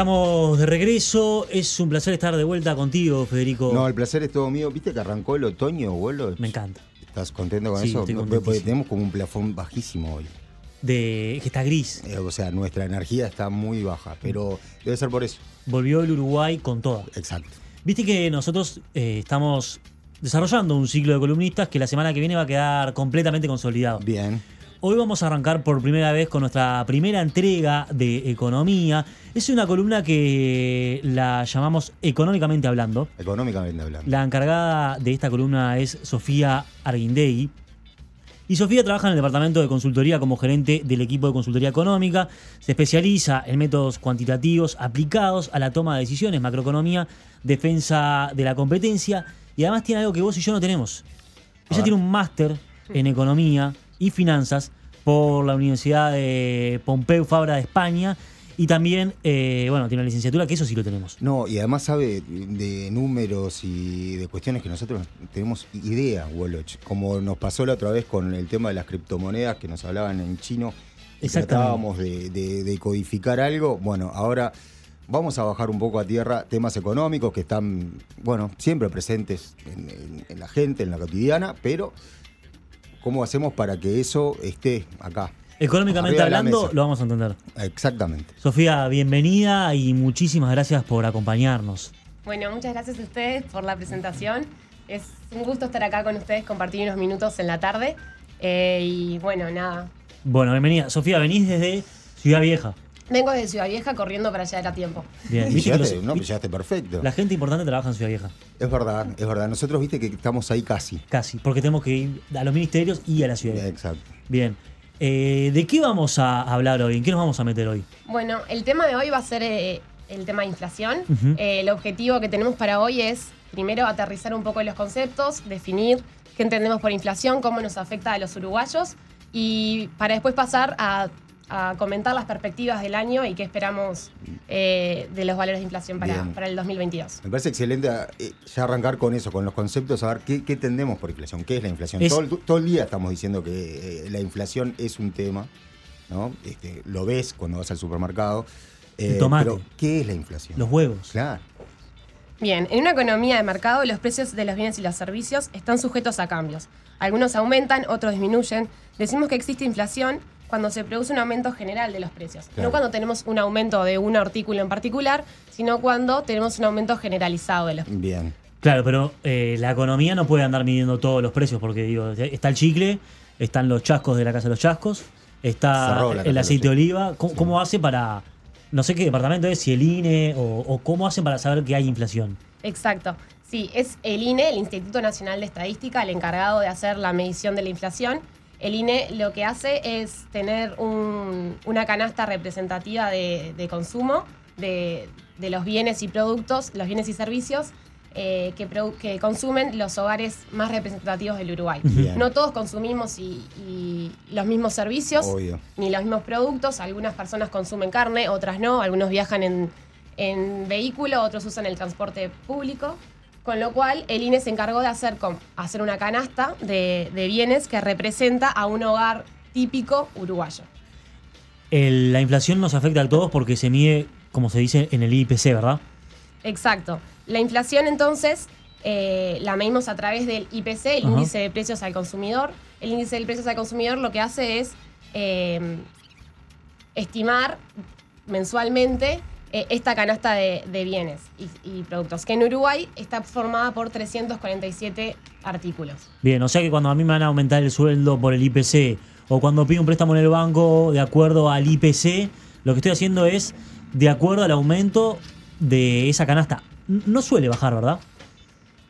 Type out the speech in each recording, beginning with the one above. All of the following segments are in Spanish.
Estamos de regreso. Es un placer estar de vuelta contigo, Federico. No, el placer es todo mío. ¿Viste que arrancó el otoño, boludo? Me encanta. ¿Estás contento con Sí, eso? estoy tenemos como un plafón bajísimo hoy. De que está gris. Eh, O sea, nuestra energía está muy baja, pero debe ser por eso. Volvió el Uruguay con toda. Exacto. Viste que nosotros eh, estamos desarrollando un ciclo de columnistas que la semana que viene va a quedar completamente consolidado. Bien. Hoy vamos a arrancar por primera vez con nuestra primera entrega de economía. Es una columna que la llamamos Económicamente Hablando. Económicamente hablando. La encargada de esta columna es Sofía Arguindegui. Y Sofía trabaja en el departamento de consultoría como gerente del equipo de consultoría económica. Se especializa en métodos cuantitativos aplicados a la toma de decisiones, macroeconomía, defensa de la competencia. Y además tiene algo que vos y yo no tenemos. A Ella tiene un máster en economía y finanzas por la Universidad de Pompeu Fabra de España. Y también, eh, bueno, tiene una licenciatura, que eso sí lo tenemos. No, y además sabe de números y de cuestiones que nosotros tenemos idea, Woloch. Como nos pasó la otra vez con el tema de las criptomonedas que nos hablaban en chino tratábamos de, de- de codificar algo. Bueno, ahora vamos a bajar un poco a tierra temas económicos que están, bueno, siempre presentes en, en- en la gente, en la cotidiana, pero ¿cómo hacemos para que eso esté acá? Económicamente hablando, lo vamos a entender. Exactamente. Sofía, bienvenida y muchísimas gracias por acompañarnos. Bueno, muchas gracias a ustedes por la presentación. Es un gusto estar acá con ustedes, compartir unos minutos en la tarde. Eh, y bueno, nada. Bueno, bienvenida. Sofía, venís desde Ciudad Vieja. Vengo de Ciudad Vieja corriendo para llegar a tiempo. Bien, Y viste que llegaste, los- no, llegaste perfecto. la gente importante trabaja en Ciudad Vieja. Es verdad, es verdad. Nosotros viste que estamos ahí casi. Casi, porque tenemos que ir a los ministerios y a la ciudad. Vieja. Exacto. Bien. Eh, ¿De qué vamos a hablar hoy? ¿En qué nos vamos a meter hoy? Bueno, el tema de hoy va a ser eh, el tema de inflación. Eh, el objetivo que tenemos para hoy es, primero, aterrizar un poco los conceptos, definir qué entendemos por inflación, cómo nos afecta a los uruguayos, y para después pasar a, a comentar las perspectivas del año y qué esperamos eh, de los valores de inflación para, para el 2022. Me parece excelente eh, ya arrancar con eso, con los conceptos, a ver qué, qué entendemos por inflación, qué es la inflación. Es- Todo, el, todo el día estamos diciendo que eh, la inflación es un tema, ¿no? Este, lo ves cuando vas al supermercado. eh, El tomate. Pero, ¿qué es la inflación? Los huevos. Claro. Bien, en una economía de mercado los precios de los bienes y los servicios están sujetos a cambios. Algunos aumentan, otros disminuyen. Decimos que existe inflación cuando se produce un aumento general de los precios. Claro. No cuando tenemos un aumento de un artículo en particular, sino cuando tenemos un aumento generalizado de los Bien. Claro, pero eh, la economía no puede andar midiendo todos los precios, porque digo, está el chicle, están los chascos de la Casa de los Chascos, está la el aceite de oliva. ¿Cómo, Sí. cómo hace para, no sé qué departamento es, si el INE o, o cómo hacen para saber que hay inflación? Exacto. Sí, es el INE, el Instituto Nacional de Estadística, el encargado de hacer la medición de la inflación. El INE lo que hace es tener un- una canasta representativa de, de consumo de, de los bienes y productos, los bienes y servicios eh, que, consumen los hogares más representativos del Uruguay. Bien. No todos consumimos y, y los mismos servicios Obvio. ni los mismos productos. Algunas personas consumen carne, otras no. Algunos viajan en, en vehículo, otros usan el transporte público. Con lo cual, el INE se encargó de hacer, hacer una canasta de, de bienes que representa a un hogar típico uruguayo. El- la inflación nos afecta a todos porque se mide, como se dice, en el IPC, ¿verdad? Exacto. La inflación, entonces, eh, la medimos a través del IPC, el Ajá. índice de precios al consumidor. El índice de precios al consumidor lo que hace es eh, estimar mensualmente eh, esta canasta de, de bienes y, y productos, que en Uruguay está formada por 347 artículos. Bien, o sea que cuando a mí me van a aumentar el sueldo por el IPC o cuando pido un préstamo en el banco de acuerdo al IPC, lo que estoy haciendo es de acuerdo al aumento de esa canasta. No suele bajar, ¿verdad?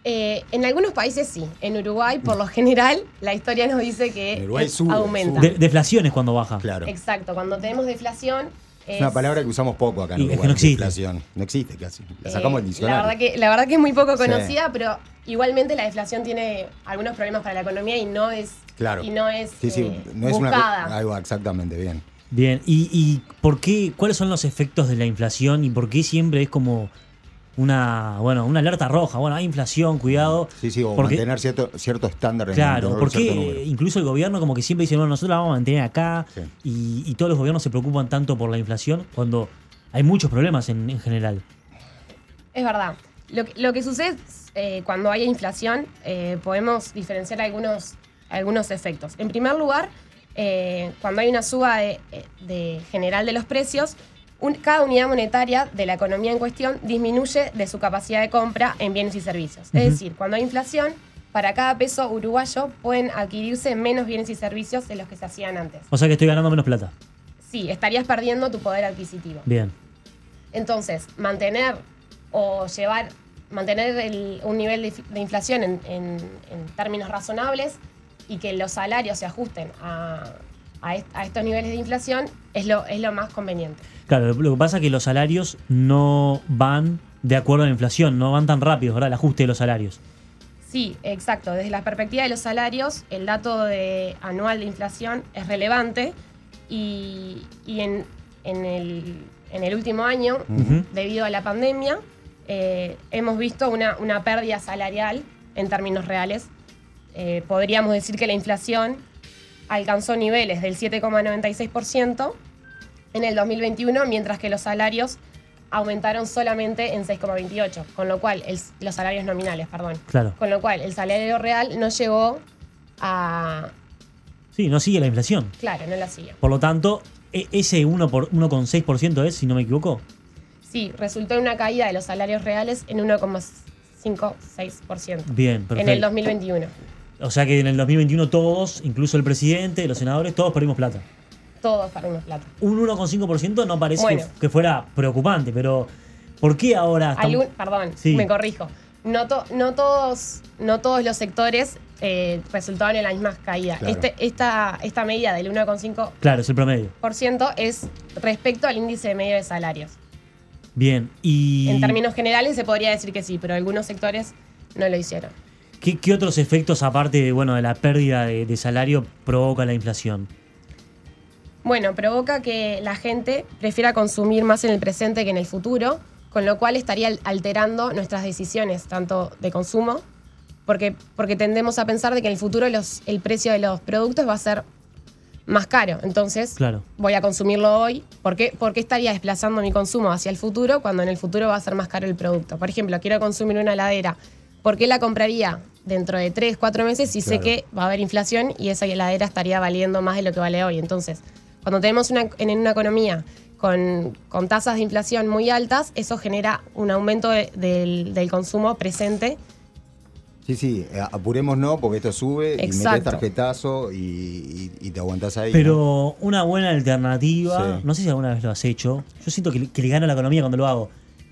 Eh, en algunos países sí, en Uruguay por lo general la historia nos dice que Uruguay sube, aumenta. sube. De- deflación es cuando baja. Claro. Exacto, cuando tenemos deflación... Es una palabra que usamos poco acá en Y es que Uruguay. no existe. Inflación. No existe casi. La sacamos Eh, del diccionario. La verdad, que, la verdad que es muy poco Sí. conocida, pero igualmente la deflación tiene algunos problemas para la economía y no es, Claro. y no es, Sí, sí, eh, no es buscada. una. Ahí va, exactamente, bien. Bien, ¿Y, y por qué, cuáles son los efectos de la inflación y por qué siempre es como una, bueno, una alerta roja? Bueno, hay inflación, cuidado. Sí, sí, o Porque- mantener cierto, cierto estándar en Claro, porque incluso el gobierno como que siempre dice, bueno, nosotros la vamos a mantener acá Sí. y, y todos los gobiernos se preocupan tanto por la inflación cuando hay muchos problemas en, en general. Es verdad. Lo que, lo que sucede es, eh, cuando hay inflación, eh, podemos diferenciar algunos, algunos efectos. En primer lugar, eh, cuando hay una suba de, de general de los precios, un- cada unidad monetaria de la economía en cuestión disminuye de su capacidad de compra en bienes y servicios. Es decir, cuando hay inflación, para cada peso uruguayo pueden adquirirse menos bienes y servicios de los que se hacían antes. O sea que estoy ganando menos plata. Sí, estarías perdiendo tu poder adquisitivo. Bien. Entonces, mantener o llevar, mantener el- un nivel de, de inflación en, en- en términos razonables y que los salarios se ajusten a, a est- a estos niveles de inflación es lo, es lo más conveniente. Claro, lo que pasa es que los salarios no van de acuerdo a la inflación, no van tan rápido, ¿verdad? El ajuste de los salarios. Sí, exacto. Desde la perspectiva de los salarios, el dato de, anual de inflación es relevante y, y en, en el, en el último año, debido a la pandemia, eh, hemos visto una, una pérdida salarial en términos reales. Eh, podríamos decir que la inflación alcanzó niveles del 7,96% en el 2021, mientras que los salarios aumentaron solamente en 6,28%, con lo cual, el- los salarios nominales, perdón. Claro. Con lo cual, el salario real no llegó a... Sí, no sigue la inflación. Claro, no la sigue. Por lo tanto, e- ese 1 por 1,6% es, si no me equivoco. Sí, resultó en una caída de los salarios reales en 1,56% Bien, perfecto. en el 2021. O sea que en el 2021 todos, incluso el presidente, los senadores, todos perdimos plata. Todos perdimos plata. Un 1,5% no parece Bueno. que, que fuera preocupante, pero ¿por qué ahora Algún- perdón, Sí. me corrijo. No, to- no, todos, no todos los sectores eh, resultaban en la misma caída. Claro. Este, esta, esta medida del 1,5% Claro, es el promedio. es respecto al índice de medio de salarios. Bien, y En términos generales se podría decir que sí, pero algunos sectores no lo hicieron. ¿Qué, qué otros efectos, aparte de, bueno, de la pérdida de, de salario, provoca la inflación? Bueno, provoca que la gente prefiera consumir más en el presente que en el futuro, con lo cual estaría al- alterando nuestras decisiones, tanto de consumo, porque, porque tendemos a pensar de que en el futuro los, el precio de los productos va a ser más caro. Entonces, Claro. voy a consumirlo hoy. ¿Por qué, por qué estaría desplazando mi consumo hacia el futuro cuando en el futuro va a ser más caro el producto? Por ejemplo, quiero consumir una heladera. ¿Por qué la compraría dentro de 3, 4 meses si sé que va a haber inflación y esa heladera estaría valiendo más de lo que vale hoy? Entonces, cuando tenemos una, en una economía con, con tasas de inflación muy altas, eso genera un aumento de- del, del consumo presente. Sí, sí, eh, apurémonos no, porque esto sube y metes Exacto. tarjetazo y, y- y te aguantás ahí. ¿no? Pero una buena alternativa, Sí. no sé si alguna vez lo has hecho, yo siento que, que le gano a la economía cuando lo hago.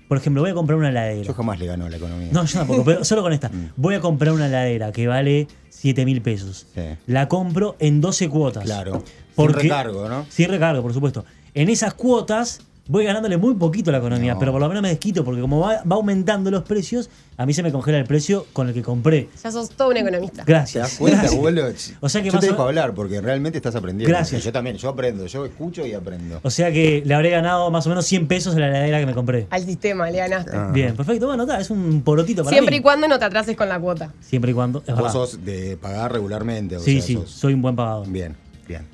Por ejemplo, voy a comprar una heladera. Yo jamás le gano a la economía. No, yo tampoco, pero solo con esta. Mm. Voy a comprar una heladera que vale 7 mil pesos. Sí. La compro en 12 cuotas. Claro. Porque- Sin recargo, ¿no? Sin recargo, por supuesto. En esas cuotas voy ganándole muy poquito a la economía, No. pero por lo menos me desquito, porque como va, va aumentando los precios, a mí se me congela el precio con el que compré. Ya sos todo un economista. ¿Te Gracias. das cuenta, Gracias. abuelo? O sea que yo más te o- dejo hablar porque realmente estás aprendiendo. Gracias. Yo también, yo aprendo, yo escucho y aprendo. O sea que le habré ganado más o menos 100 pesos a la heladera que me compré. Al sistema, le ganaste. Ah. Bien, perfecto. Bueno, está, es un porotito para Siempre mí. y cuando no te atrases con la cuota. Siempre y cuando. Es Vos verdad. sos de pagar regularmente. O sí, sea, sí, sos- soy un buen pagador. Bien, bien.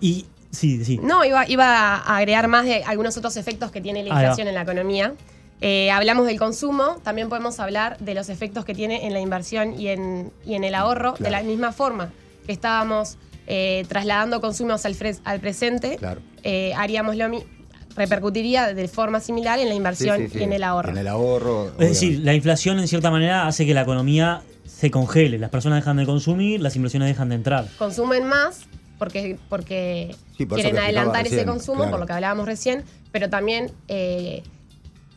Y sí, sí. No, iba, iba a agregar más de algunos otros efectos que tiene la inflación en la economía. Eh, hablamos del consumo, también podemos hablar de los efectos que tiene en la inversión y en, y en el ahorro, de la misma forma que estábamos eh, trasladando consumos al, presente, Claro. eh, haríamos lo mismo, repercutiría de forma similar en la inversión sí, sí. y en el ahorro. En el ahorro. Es decir, la inflación en cierta manera hace que la economía se congele. Las personas dejan de consumir, las inversiones dejan de entrar. Consumen más porque, porque Sí, por eso quieren adelantar ese recién, consumo, claro. por lo que hablábamos recién, pero también, eh,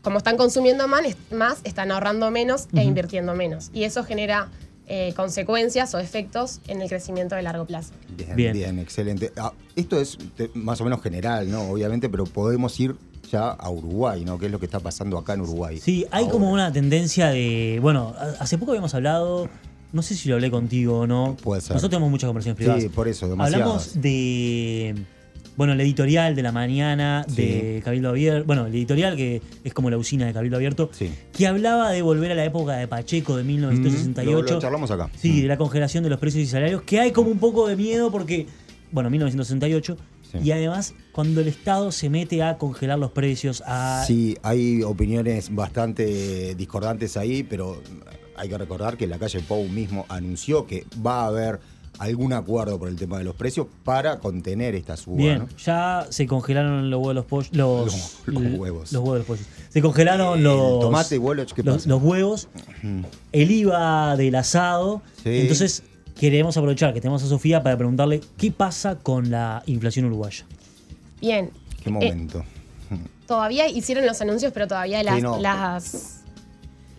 como están consumiendo más, más, están ahorrando menos e invirtiendo menos. Y eso genera eh, consecuencias o efectos en el crecimiento de largo plazo. Bien, Bien. bien, excelente. Ah, esto es más o menos general, ¿no? Obviamente, pero podemos ir ya a Uruguay, ¿no? ¿Qué es lo que está pasando acá en Uruguay? Sí, hay Ahora. como una tendencia de. Bueno, hace poco habíamos hablado. No sé si lo hablé contigo o no. Puede ser. Nosotros tenemos muchas conversaciones privadas. Sí, por eso, demasiadas. Hablamos de. Bueno, el editorial de la mañana de Cabildo Abierto. Bueno, el editorial que es como la usina de Cabildo Abierto. Sí. Que hablaba de volver a la época de Pacheco de Mm, 1968. lo- lo charlamos acá. Sí, Mm. de la congelación de los precios y salarios. Que hay como un poco de miedo porque. Bueno, 1968 Sí. Y además, cuando el Estado se mete a congelar los precios, a... Sí, hay opiniones bastante discordantes ahí, pero hay que recordar que la calle Pou mismo anunció que va a haber algún acuerdo por el tema de los precios para contener esta suba. Bien, ¿no? ya se congelaron los huevos de los pollos. Los, Los- los huevos. Los huevos de los pollos. Se congelaron El los. tomate, Woloch, ¿qué los, pasa? los huevos, el IVA del asado. Sí. Entonces, queremos aprovechar que tenemos a Sofía para preguntarle qué pasa con la inflación uruguaya. Bien. ¿Qué Eh, momento? todavía hicieron los anuncios, pero todavía las, no. las,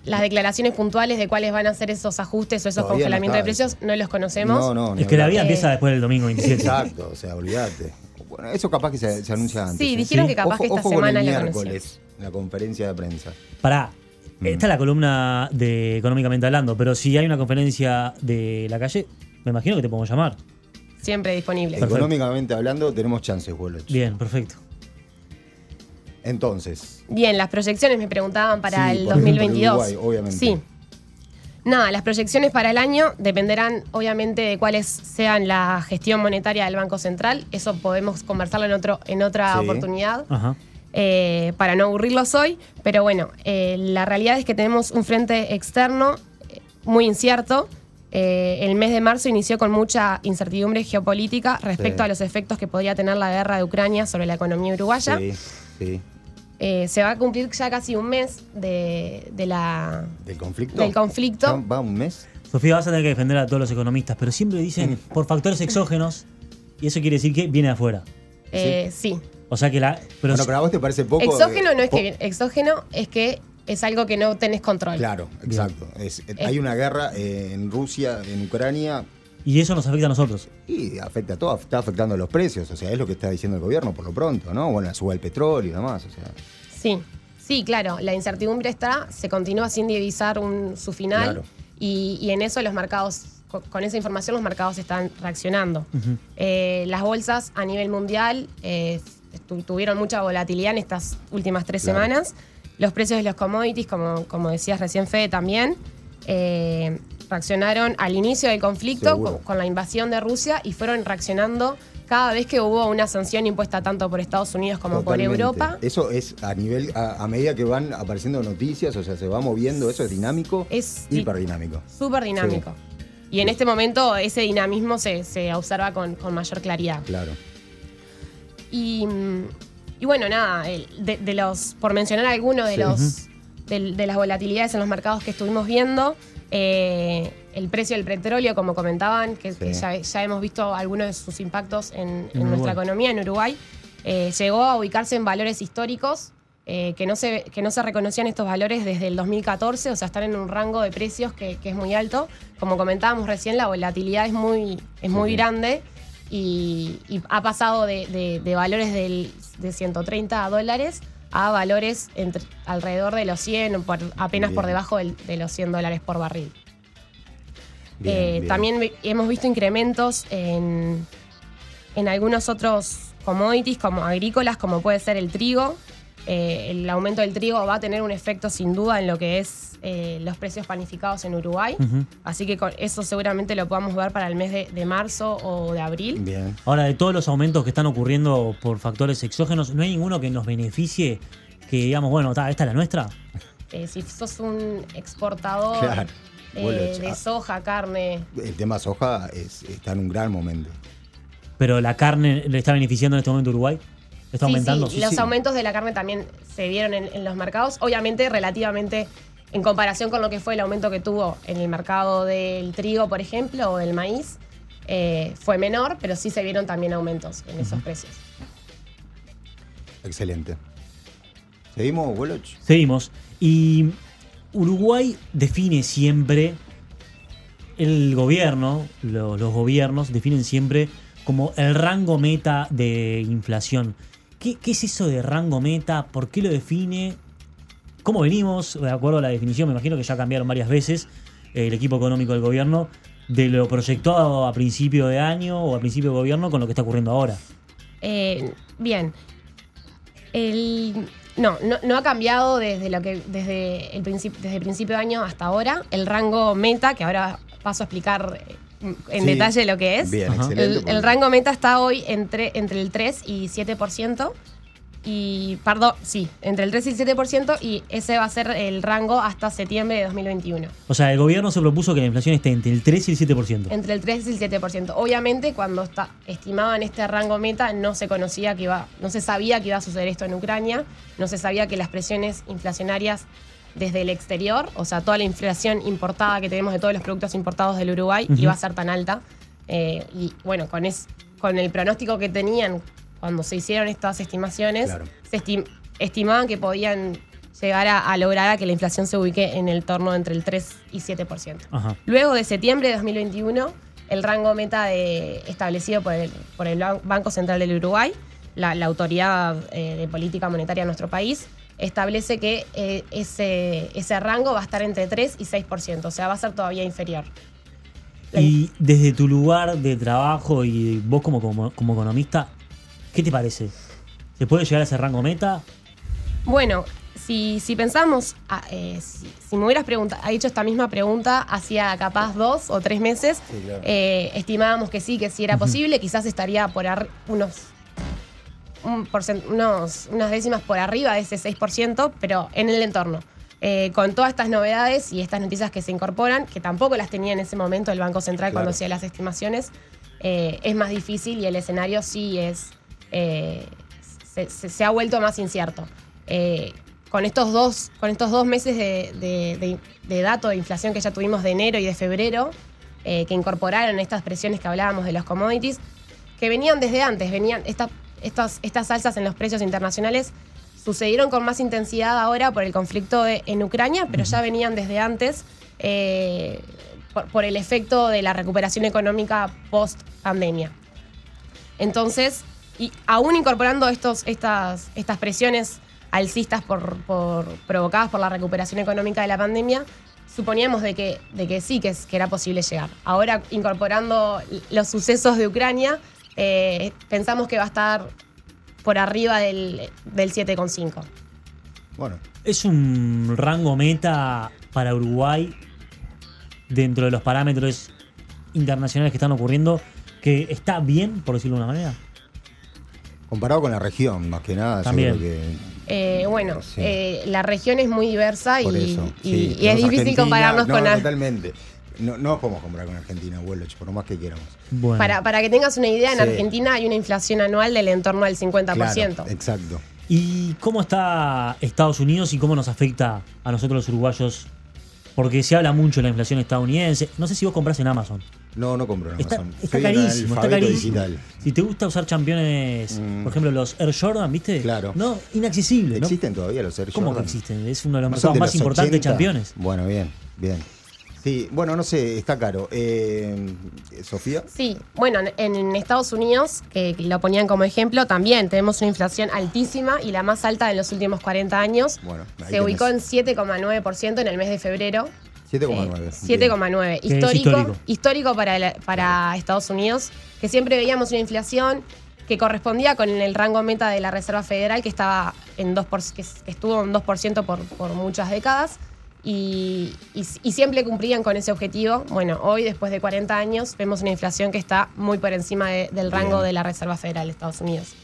las declaraciones puntuales de cuáles van a ser esos ajustes o esos Todavía no congelamientos de precios no los conocemos. No, no, es que la vida Eh, empieza después del domingo 27. Exacto, o sea, olvídate. Bueno, eso capaz que se, se anuncia antes. Sí, ¿eh? dijeron Sí. que capaz ojo, que esta ojo semana con el lo miércoles, la conferencia de prensa. Pará. Mm. Esta es la columna de Económicamente Hablando, pero si hay una conferencia de la calle, me imagino que te podemos llamar. Siempre disponible. Perfecto. Económicamente hablando, tenemos chances, Woloch. Bien, perfecto. Entonces, Bien, las proyecciones me preguntaban para Sí, el por ejemplo, 2022. Uruguay, obviamente. Sí. Nada, las proyecciones para el año dependerán obviamente de cuáles sean la gestión monetaria del Banco Central. Eso podemos conversarlo en, otro, en otra Sí. oportunidad. Ajá. eh, para no aburrirlos hoy. Pero bueno, eh, la realidad es que tenemos un frente externo eh, muy incierto. Eh, el mes de marzo inició con mucha incertidumbre geopolítica respecto Sí. a los efectos que podría tener la guerra de Ucrania sobre la economía uruguaya. sí, sí. Eh, se va a cumplir ya casi un mes de, de la, ¿Del conflicto? del conflicto. ¿Ya ¿Va un mes? Sofía, vas a tener que defender a todos los economistas, pero siempre dicen por factores exógenos, y eso quiere decir que viene de afuera. Eh, sí. O sea que la. Pero bueno, pero a vos te parece poco. Exógeno de- no es po- que exógeno es que es algo que no tenés control. Claro, exacto. Es- hay una guerra eh, en Rusia, en Ucrania, Y eso nos afecta a nosotros. y afecta a todo, está afectando los precios. O sea, es lo que está diciendo el gobierno por lo pronto, ¿no? Bueno, la suba del petróleo y demás. O sea, Sí, sí, claro. La incertidumbre está, se continúa sin divisar un, su final Claro. y, y en eso los mercados, con, con esa información los mercados están reaccionando. Eh, las bolsas a nivel mundial eh, tu- tuvieron mucha volatilidad en estas últimas tres Claro. semanas. Los precios de los commodities, como, como decías recién Fede también, eh, reaccionaron al inicio del conflicto con, con la invasión de Rusia y fueron reaccionando cada vez que hubo una sanción impuesta tanto por Estados Unidos como totalmente. por Europa. Eso es a nivel, a, a medida que van apareciendo noticias, o sea, se va moviendo, eso es dinámico, Es- hiperdinámico. Súper dinámico. Y en este momento ese dinamismo se, se observa con, con mayor claridad. Claro. Y, y bueno, nada, de, de los, por mencionar algunos de Sí. los de, las volatilidades en los mercados que estuvimos viendo, eh, el precio del petróleo, como comentaban, que, ya, ya hemos visto algunos de sus impactos en, nuestra economía en Uruguay, eh, llegó a ubicarse en valores históricos. eh, que, no se, que no se reconocían estos valores desde el 2014, o sea, están en un rango de precios que, que es muy alto. Como comentábamos recién, la volatilidad es muy, es muy Sí. grande y, y ha pasado de, de- de valores del- de 130 dólares a valores entre, alrededor de los 100, o por- apenas por debajo del- de los 100 dólares por barril. Bien, Eh, bien. También vi- hemos visto incrementos en, en algunos otros commodities como agrícolas, como puede ser el trigo. Eh, el aumento del trigo va a tener un efecto sin duda en lo que es eh, los precios panificados en Uruguay. Así que con eso seguramente lo podamos ver para el mes de, de marzo o de abril. Bien. Ahora, de todos los aumentos que están ocurriendo por factores exógenos, ¿no hay ninguno que nos beneficie? Que digamos, bueno, ta, esta es la nuestra. Eh, si sos un exportador Claro. eh, Bueno, de soja, carne, El tema soja es- está en un gran momento. Pero la carne le está beneficiando en este momento a Uruguay. ¿Está Sí, aumentando? sí, los sí. aumentos de la carne también se vieron en, en los mercados. Obviamente, relativamente, en comparación con lo que fue el aumento que tuvo en el mercado del trigo, por ejemplo, o del maíz, eh, fue menor, pero sí se vieron también aumentos en esos precios. Excelente. ¿Seguimos, Woloch? Seguimos. Y Uruguay define siempre, el gobierno, lo- los gobiernos definen siempre como el rango meta de inflación. ¿Qué, es eso de rango meta? ¿Por qué lo define? ¿Cómo venimos? De acuerdo a la definición, me imagino que ya cambiaron varias veces eh, el equipo económico del gobierno de lo proyectado a principio de año o a principio de gobierno con lo que está ocurriendo ahora. Eh, bien. No, no, ha cambiado desde lo que desde el principio desde el principio de año hasta ahora. El rango meta, que ahora paso a explicar eh, en Sí. detalle lo que es. Bien, Ajá. excelente. El, el rango meta está hoy entre, entre el 3 y 7%. Y, perdón, sí, entre el 3 y el 7%. Y ese va a ser el rango hasta septiembre de 2021. O sea, el gobierno se propuso que la inflación esté entre el 3 y el 7%. Entre el 3 y el 7%. Obviamente, cuando está, estimaban este rango meta, no se conocía que iba, no se sabía que iba a suceder esto en Ucrania, no se sabía que las presiones inflacionarias desde el exterior, o sea, toda la inflación importada que tenemos de todos los productos importados del Uruguay, Ujú. iba a ser tan alta. Eh, y bueno, con, es, con el pronóstico que tenían cuando se hicieron estas estimaciones, Claro. se estim- estimaban que podían llegar a, a lograr a que la inflación se ubique en el torno entre el 3 y 7%. Ajá. Luego de septiembre de 2021, el rango meta de- establecido por el, por el Ban- Banco Central del Uruguay, la, la autoridad eh, de política monetaria de nuestro país, establece que eh, ese, ese rango va a estar entre 3 y 6%, o sea, va a ser todavía inferior. Y desde tu lugar de trabajo y vos como, como, como economista, ¿qué te parece? ¿Se puede llegar a ese rango meta? Bueno, si, si pensamos, ah, eh, si, si me hubieras pregunta- ha hecho esta misma pregunta hacía capaz dos o tres meses, Sí, claro. eh, estimábamos que sí, que sí era posible, quizás estaría por ar- unos, un porcent- unos, unas décimas por arriba de ese 6%, pero en el entorno. Eh, con todas estas novedades y estas noticias que se incorporan, que tampoco las tenía en ese momento el Banco Central cuando hacía las estimaciones, eh, es más difícil y el escenario sí es eh, se, se- se ha vuelto más incierto. Con, estos dos, con estos dos meses de, de, de- de dato de inflación que ya tuvimos de enero y de febrero, que incorporaron estas presiones que hablábamos de los commodities, que venían desde antes, venían esta- estas, estas alzas en los precios internacionales sucedieron con más intensidad ahora por el conflicto de- en Ucrania, pero ya venían desde antes eh, por, por el efecto de la recuperación económica post pandemia. Entonces, y aún incorporando estos, estas, estas presiones alcistas por, por- provocadas por la recuperación económica de la pandemia, suponíamos de que, de que sí, que, es- que era posible llegar. Ahora, incorporando los sucesos de Ucrania, eh, pensamos que va a estar por arriba del, del 7,5. Bueno, ¿Es un rango meta para Uruguay dentro de los parámetros internacionales que están ocurriendo que está bien, por decirlo de una manera? comparado con la región, más que nada, También. yo creo que. Eh, bueno, Sí. eh, la región es muy diversa Por y, eso. y- sí. y es difícil compararnos no, con... la- Totalmente. No, no podemos comparar con Argentina, abuelo, por más que queramos. Bueno, Para, para que tengas una idea, en Sí. Argentina hay una inflación anual del entorno del 50%. Claro, exacto. ¿y cómo está Estados Unidos y cómo nos afecta a nosotros los uruguayos? Porque se habla mucho de la inflación estadounidense. No sé si vos compras en Amazon. No, no compro en Está, Amazon. está carísimo, está carísimo. digital. Si te gusta usar championes, Mm. por ejemplo, los Air Jordan, ¿viste? Claro. No, inaccesible, ¿no? ¿Existen todavía los Air ¿Cómo que Jordan? existen? Es uno de los ¿No mercados más importantes de 80? championes. Bueno, bien, bien. Sí, bueno, no sé, está caro. Eh, Sofía. Sí, bueno, en, en Estados Unidos, que lo ponían como ejemplo, también tenemos una inflación altísima y la más alta de los últimos 40 años. Bueno, ahí Se ubicó en tenés. 7,9% en el mes de febrero. 7,9. Eh, 7,9. Que es Histórico, histórico. histórico para, la- para Estados Unidos, que siempre veíamos una inflación que correspondía con el rango meta de la Reserva Federal, que estaba en 2%, que, que estuvo en 2% por, por muchas décadas. Y, y- y siempre cumplían con ese objetivo. Bueno, hoy, después de 40 años, vemos una inflación que está muy por encima de- del rango Bien. de la Reserva Federal de Estados Unidos.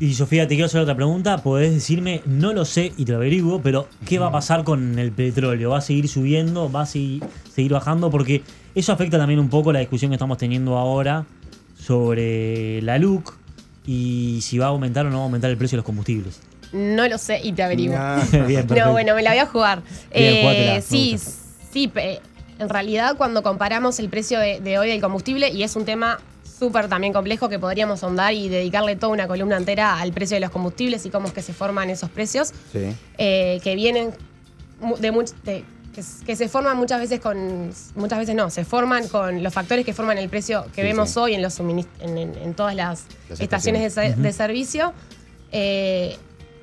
Y Sofía, te quiero hacer otra pregunta. Podés decirme, no lo sé y te lo averiguo, pero ¿qué va a pasar con el petróleo? ¿Va a seguir subiendo? ¿Va a seguir, seguir bajando? Porque eso afecta también un poco la discusión que estamos teniendo ahora sobre la LUC y si va a aumentar o no va a aumentar el precio de los combustibles. No lo sé y te averiguo. Bien, perfecto. No, bueno, me la voy a jugar. Bien, Eh, jugátela, sí, sí, en realidad cuando comparamos el precio de, de hoy del combustible, y es un tema súper también complejo que podríamos ahondar y dedicarle toda una columna entera al precio de los combustibles y cómo es que se forman esos precios, Sí. eh, que vienen de, que, se forman muchas veces con, muchas veces no, se forman con los factores que forman el precio que Sí, vemos sí. hoy en, los en, en- en todas las, Las estaciones de servicio. eh,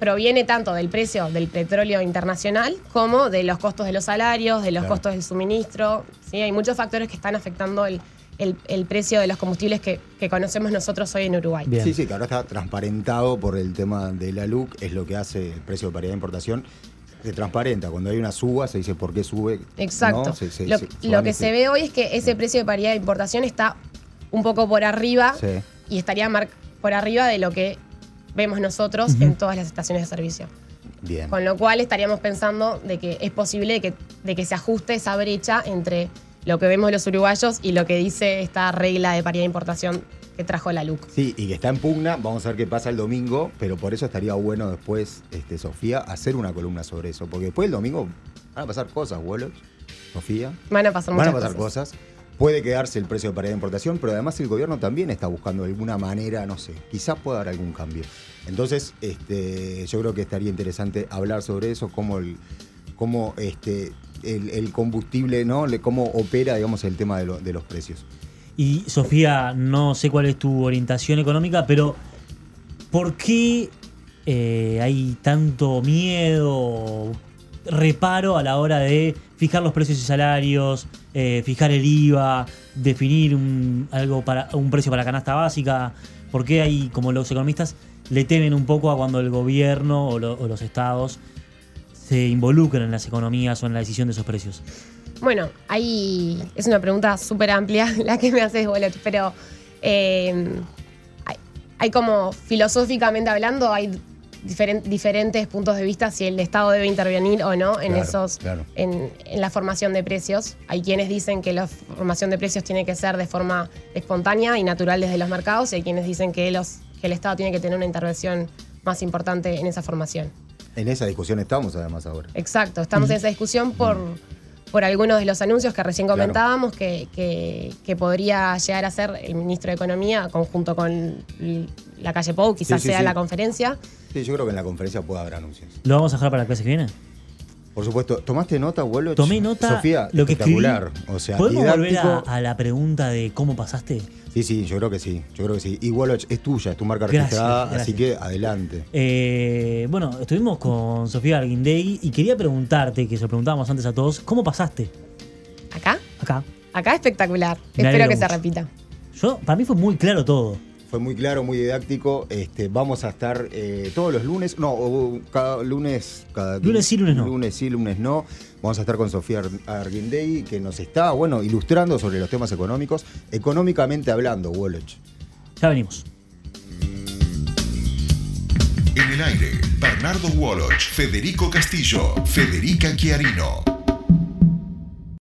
proviene tanto del precio del petróleo internacional como de los costos de los salarios, de los Claro. costos del suministro. ¿sí? Hay muchos factores que están afectando el, el- el precio de los combustibles que, que conocemos nosotros hoy en Uruguay. Bien. Sí, sí, que ahora está transparentado por el tema de la LUC, es lo que hace el precio de paridad de importación. se transparenta. Cuando hay una suba, se dice por qué sube. Exacto. ¿no? Se- se- lo se- lo van que se ve hoy es que ese precio de paridad de importación está un poco por arriba Sí. y estaría mar- por arriba de lo que vemos nosotros en todas las estaciones de servicio. Bien. Con lo cual estaríamos pensando de que es posible de que, de que se ajuste esa brecha entre lo que vemos los uruguayos y lo que dice esta regla de paridad de importación que trajo la LUC. Sí, y que está en pugna, vamos a ver qué pasa el domingo, pero por eso estaría bueno después, este, Sofía, hacer una columna sobre eso, porque después el domingo van a pasar cosas, Woloch, Sofía, Van a pasar van a muchas pasar cosas. cosas. Puede quedarse el precio de paridad de importación, pero además el gobierno también está buscando alguna manera, no sé, quizás pueda dar algún cambio. Entonces, este, yo creo que estaría interesante hablar sobre eso, cómo el, cómo este, el, combustible, ¿no? Cómo opera, digamos, el tema de, de los precios. Y Sofía, no sé cuál es tu orientación económica, pero ¿por qué eh, hay tanto miedo, reparo a la hora de fijar los precios y salarios, eh, fijar el IVA, definir un, algo para, un precio para canasta básica? ¿Por qué hay, como los economistas, le temen un poco a cuando el gobierno o, lo- o los estados se involucran en las economías o en la decisión de esos precios? Bueno, ahí es una pregunta súper amplia la que me haces, Boloch, pero eh, hay como filosóficamente hablando, hay diferen- diferentes puntos de vista si el Estado debe intervenir o no en Claro, esos claro. en, en la formación de precios. Hay quienes dicen que la formación de precios tiene que ser de forma espontánea y natural desde los mercados, y hay quienes dicen que, los, que el Estado tiene que tener una intervención más importante en esa formación. En esa discusión estamos además ahora. Exacto, estamos en esa discusión por, por algunos de los anuncios que recién Claro. comentábamos que, que- que podría llegar a ser el ministro de Economía conjunto con la calle Pou, quizás Sí, sí, sea sí. la conferencia. Sí, yo creo que en la conferencia puede haber anuncios. ¿Lo vamos a dejar para la clase que viene? Por supuesto, ¿tomaste nota, Woloch? Tomé nota Sofía, lo que escribí. espectacular. O sea, ¿Podemos volver a, la pregunta de cómo pasaste? Sí, sí, yo creo que sí. Yo creo que sí. Y Woloch es tuya, es tu marca Gracias, registrada, gracias. así que adelante. Eh, bueno, estuvimos con Sofía Arguindegui y quería preguntarte, que se lo preguntábamos antes a todos, ¿cómo pasaste Acá, acá? acá espectacular. Me Espero que se repita. Yo, para mí fue muy claro todo. Fue muy claro, muy didáctico. Este, vamos a estar eh, todos los lunes, no, cada lunes, cada Lunes sí, lunes no. Lunes sí, lunes no. Vamos a estar con Sofía Ar- Arguindegui, que nos está, bueno, ilustrando sobre los temas económicos, económicamente hablando, Woloch. Ya venimos. En el aire, Bernardo Woloch, Federico Castillo, Federica Chiarino.